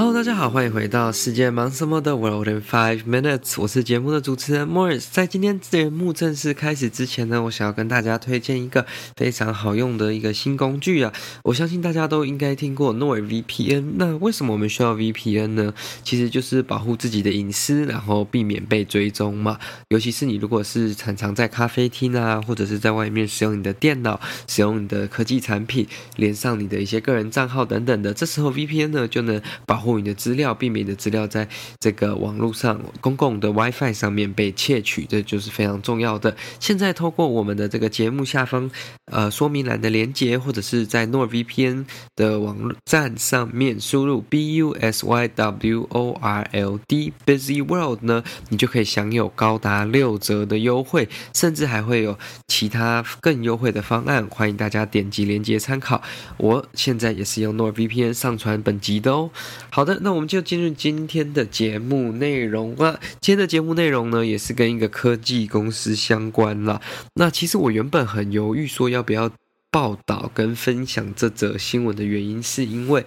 Hello，大家好，欢迎回到世界忙什么的 World in Five Minutes，我是节目的主持人 Morris。在今天节目正式开始之前呢，我想要跟大家推荐一个非常好用的一个新工具啊！我相信大家都应该听过 NordVPN。那为什么我们需要 VPN 呢？其实就是保护自己的隐私，然后避免被追踪嘛。尤其是你如果是常常在咖啡厅啊，或者是在外面使用你的电脑、使用你的科技产品，连上你的一些个人账号等等的，这时候 VPN 呢就能保护。你的资料，避免你的资料在这个网络上公共的 WiFi 上面被窃取，这就是非常重要的。现在透过我们的这个节目下方呃说明栏的连接，或者是在 NordVPN 的网站上面输入 B U S Y W O R L D Busy World 呢，你就可以享有高达六折的优惠，甚至还会有其他更优惠的方案，欢迎大家点击连接参考。我现在也是用 NordVPN 上传本集的哦。好的，那我们就进入今天的节目内容啊。今天的节目内容呢，也是跟一个科技公司相关了。那其实我原本很犹豫，说要不要报道跟分享这则新闻的原因，是因为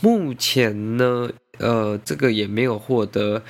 目前呢，呃，这个也没有获得。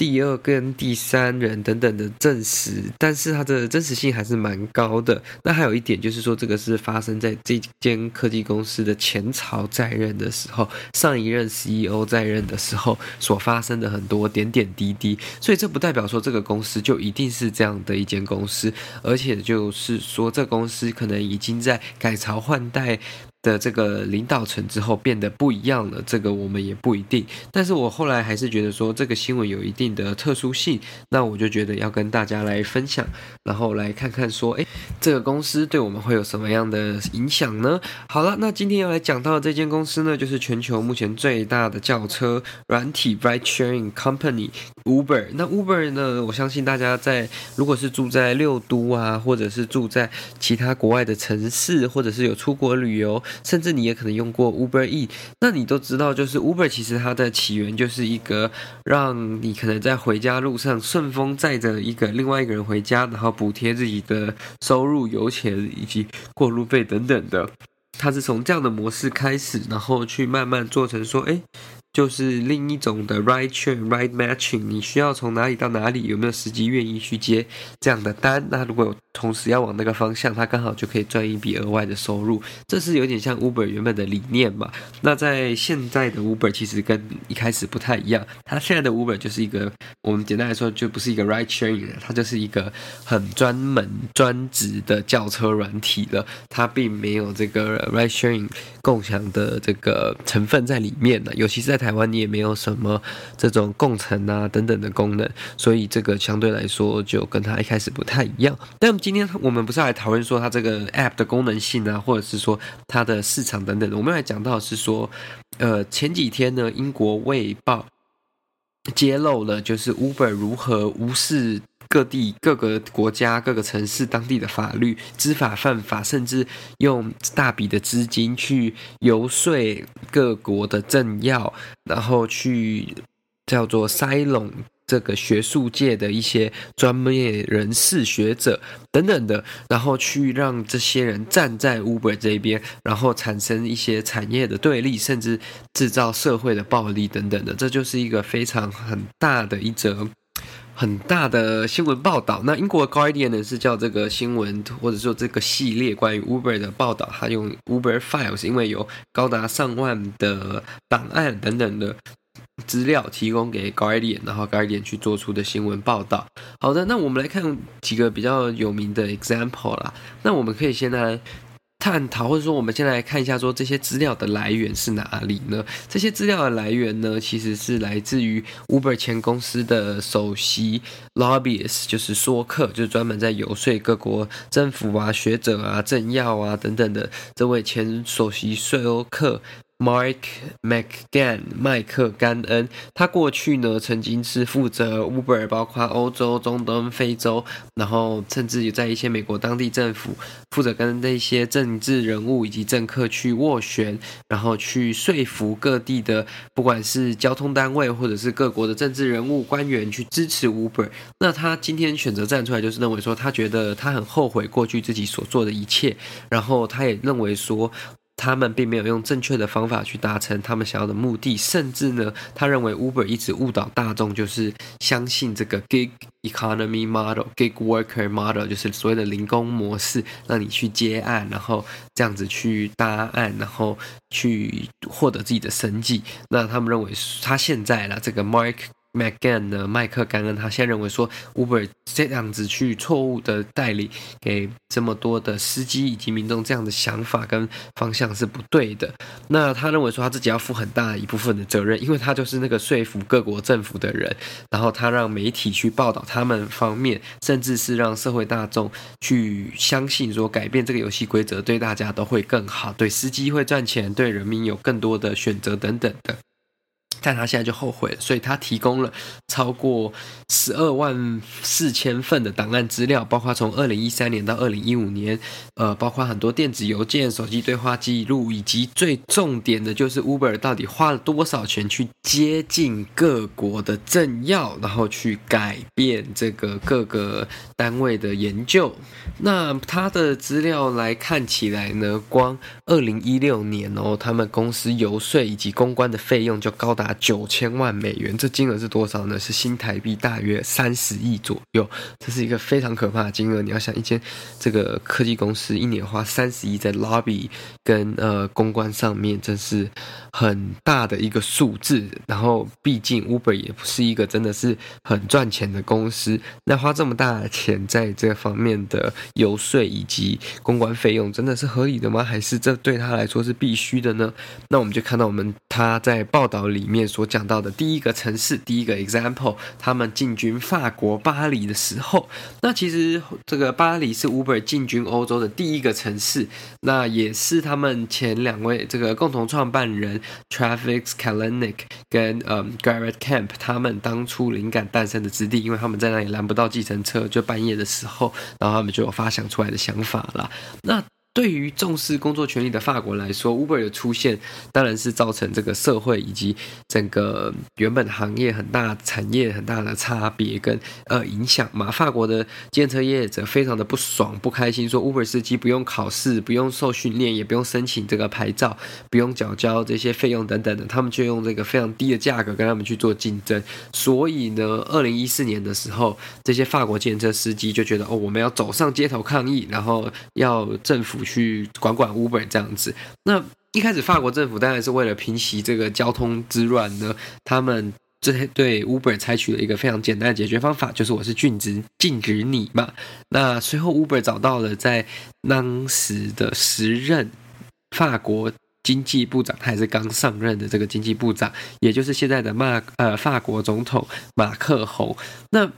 第二跟第三人等等的证实，但是它的真实性还是蛮高的。那还有一点就是说，这个是发生在这间科技公司的前朝在任的时候，上一任 CEO 在任的时候所发生的很多点点滴滴。所以这不代表说这个公司就一定是这样的一间公司，而且就是说这公司可能已经在改朝换代。的这个领导层之后变得不一样了，这个我们也不一定。但是我后来还是觉得说这个新闻有一定的特殊性，那我就觉得要跟大家来分享，然后来看看说，诶，这个公司对我们会有什么样的影响呢？好了，那今天要来讲到的这间公司呢，就是全球目前最大的轿车软体 Ride Sharing Company Uber。那 Uber 呢，我相信大家在如果是住在六都啊，或者是住在其他国外的城市，或者是有出国旅游。甚至你也可能用过 Uber E，那你都知道，就是 Uber 其实它的起源就是一个让你可能在回家路上顺风载着一个另外一个人回家，然后补贴自己的收入、油钱以及过路费等等的。它是从这样的模式开始，然后去慢慢做成说，哎。就是另一种的 ride share ride matching，你需要从哪里到哪里，有没有司机愿意去接这样的单？那如果有同时要往那个方向，他刚好就可以赚一笔额外的收入。这是有点像 Uber 原本的理念嘛？那在现在的 Uber 其实跟一开始不太一样，它现在的 Uber 就是一个，我们简单来说就不是一个 ride sharing，它就是一个很专门专职的轿车软体了，它并没有这个 ride sharing 共享的这个成分在里面呢，尤其是在台湾你也没有什么这种共乘啊等等的功能，所以这个相对来说就跟它一开始不太一样。但今天我们不是来讨论说它这个 App 的功能性啊，或者是说它的市场等等的，我们来讲到是说，呃，前几天呢，英国卫报揭露了就是 Uber 如何无视。各地各个国家各个城市当地的法律，知法犯法，甚至用大笔的资金去游说各国的政要，然后去叫做塞拢这个学术界的一些专业人士、学者等等的，然后去让这些人站在 Uber 这边，然后产生一些产业的对立，甚至制造社会的暴力等等的，这就是一个非常很大的一则。很大的新闻报道，那英国的 Guardian 呢是叫这个新闻或者说这个系列关于 Uber 的报道，它用 Uber Files，因为有高达上万的档案等等的资料提供给 Guardian，然后 Guardian 去做出的新闻报道。好的，那我们来看几个比较有名的 example 啦。那我们可以先来。探讨，或者说，我们先来看一下，说这些资料的来源是哪里呢？这些资料的来源呢，其实是来自于 Uber 前公司的首席 lobbyist，就是说客，就是专门在游说各国政府啊、学者啊、政要啊等等的这位前首席说客。Mark McGann，麦克甘恩，他过去呢曾经是负责 Uber，包括欧洲、中东、非洲，然后甚至也在一些美国当地政府负责跟那些政治人物以及政客去斡旋，然后去说服各地的不管是交通单位或者是各国的政治人物官员去支持 Uber。那他今天选择站出来，就是认为说他觉得他很后悔过去自己所做的一切，然后他也认为说。他们并没有用正确的方法去达成他们想要的目的，甚至呢，他认为 Uber 一直误导大众，就是相信这个 gig economy model、gig worker model，就是所谓的零工模式，让你去接案，然后这样子去搭案，然后去获得自己的生计。那他们认为他现在呢这个 Mark。McGann 呢，麦克甘恩，他现在认为说，Uber 这样子去错误的代理给这么多的司机以及民众这样的想法跟方向是不对的。那他认为说，他自己要负很大一部分的责任，因为他就是那个说服各国政府的人，然后他让媒体去报道他们方面，甚至是让社会大众去相信说，改变这个游戏规则对大家都会更好，对司机会赚钱，对人民有更多的选择等等的。但他现在就后悔了，所以他提供了超过十二万四千份的档案资料，包括从二零一三年到二零一五年，呃，包括很多电子邮件、手机对话记录，以及最重点的就是 Uber 到底花了多少钱去接近各国的政要，然后去改变这个各个单位的研究。那他的资料来看起来呢，光二零一六年哦，他们公司游说以及公关的费用就高达。九千万美元，这金额是多少呢？是新台币大约三十亿左右，这是一个非常可怕的金额。你要想，一间这个科技公司一年花三十亿在 lobby 跟呃公关上面，真是很大的一个数字。然后，毕竟 Uber 也不是一个真的是很赚钱的公司，那花这么大的钱在这方面的游说以及公关费用，真的是合理的吗？还是这对他来说是必须的呢？那我们就看到我们他在报道里面。所讲到的第一个城市，第一个 example，他们进军法国巴黎的时候，那其实这个巴黎是 Uber 进军欧洲的第一个城市，那也是他们前两位这个共同创办人 Travis Kalanick 跟呃 Garrett Camp 他们当初灵感诞生的之地，因为他们在那里拦不到计程车，就半夜的时候，然后他们就有发想出来的想法了。那对于重视工作权利的法国来说，Uber 的出现当然是造成这个社会以及整个原本行业很大产业很大的差别跟呃影响嘛。法国的计程车业者非常的不爽不开心，说 Uber 司机不用考试，不用受训练，也不用申请这个牌照，不用缴交这些费用等等的，他们就用这个非常低的价格跟他们去做竞争。所以呢，二零一四年的时候，这些法国计程车司机就觉得哦，我们要走上街头抗议，然后要政府。去管管 Uber 这样子，那一开始法国政府当然是为了平息这个交通之乱呢，他们这对 Uber 采取了一个非常简单的解决方法，就是我是禁止禁止你嘛。那随后 Uber 找到了在当时的时任法国经济部长，他也是刚上任的这个经济部长，也就是现在的马呃法国总统马克宏。那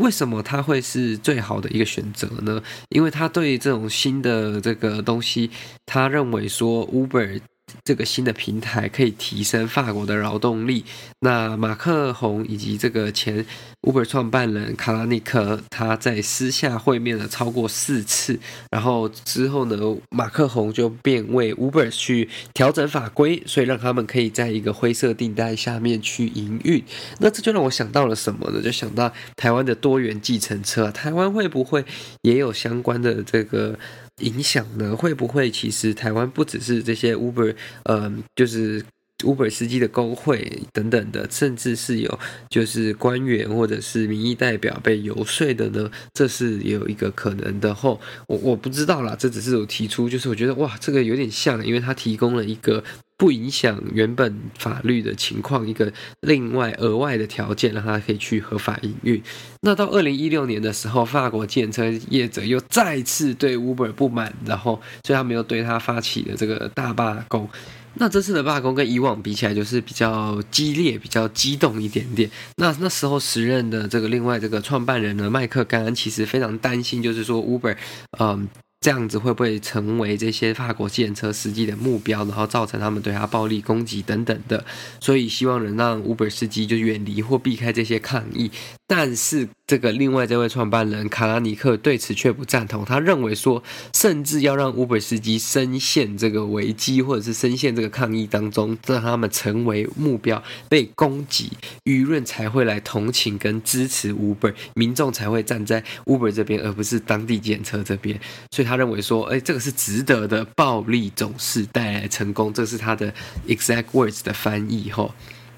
为什么他会是最好的一个选择呢？因为他对这种新的这个东西，他认为说 Uber。这个新的平台可以提升法国的劳动力。那马克宏以及这个前 Uber 创办人卡拉尼克，他在私下会面了超过四次。然后之后呢，马克宏就便为 Uber 去调整法规，所以让他们可以在一个灰色地带下面去营运。那这就让我想到了什么呢？就想到台湾的多元计程车，台湾会不会也有相关的这个？影响呢？会不会其实台湾不只是这些 Uber，嗯、就是 Uber 司机的工会等等的，甚至是有就是官员或者是民意代表被游说的呢？这是有一个可能的后，我我不知道啦，这只是有提出，就是我觉得哇，这个有点像，因为他提供了一个。不影响原本法律的情况，一个另外额外的条件，让他可以去合法营运。那到二零一六年的时候，法国建车业者又再次对 Uber 不满，然后所以他们又对他发起了这个大罢工。那这次的罢工跟以往比起来，就是比较激烈、比较激动一点点。那那时候时任的这个另外这个创办人呢，麦克甘恩其实非常担心，就是说 Uber，嗯。这样子会不会成为这些法国计程车司机的目标，然后造成他们对他暴力攻击等等的？所以希望能让 Uber 司机就远离或避开这些抗议。但是这个另外这位创办人卡拉尼克对此却不赞同，他认为说，甚至要让 Uber 司机深陷这个危机，或者是深陷这个抗议当中，让他们成为目标被攻击，舆论才会来同情跟支持 Uber，民众才会站在 Uber 这边，而不是当地检测这边。所以他认为说，哎，这个是值得的，暴力总是带来成功，这是他的 exact words 的翻译齁。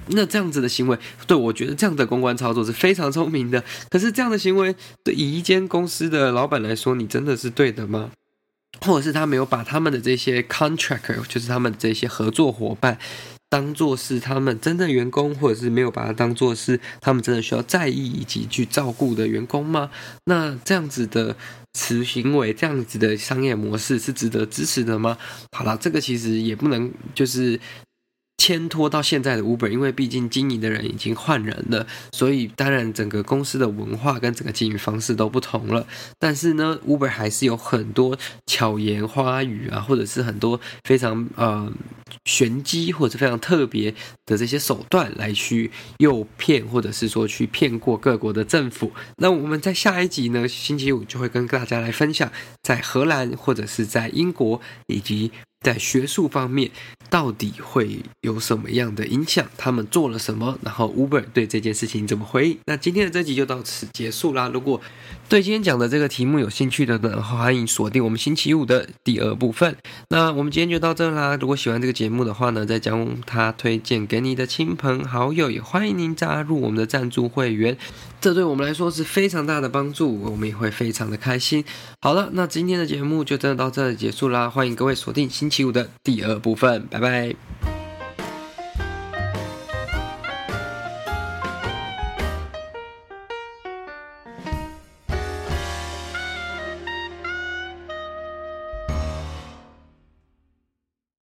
那这样子的行为，对，我觉得这样的公关操作是非常聪明的。可是这样的行为，对以一间公司的老板来说，你真的是对的吗？或者是他没有把他们的这些 contractor，就是他们这些合作伙伴，当做是他们真正员工，或者是没有把它当做是他们真的需要在意以及去照顾的员工吗？那这样子的此行为，这样子的商业模式是值得支持的吗？好了，这个其实也不能就是。牵拖到现在的 Uber，因为毕竟经营的人已经换人了，所以当然整个公司的文化跟整个经营方式都不同了。但是呢，Uber 还是有很多巧言花语啊，或者是很多非常呃玄机或者非常特别的这些手段来去诱骗，或者是说去骗过各国的政府。那我们在下一集呢，星期五就会跟大家来分享，在荷兰或者是在英国以及。在学术方面，到底会有什么样的影响？他们做了什么？然后 Uber 对这件事情怎么回应？那今天的这集就到此结束啦。如果对今天讲的这个题目有兴趣的呢，欢迎锁定我们星期五的第二部分。那我们今天就到这啦。如果喜欢这个节目的话呢，再将它推荐给你的亲朋好友，也欢迎您加入我们的赞助会员。这对我们来说是非常大的帮助，我们也会非常的开心。好了，那今天的节目就真的到这里结束啦，欢迎各位锁定星期五的第二部分，拜拜。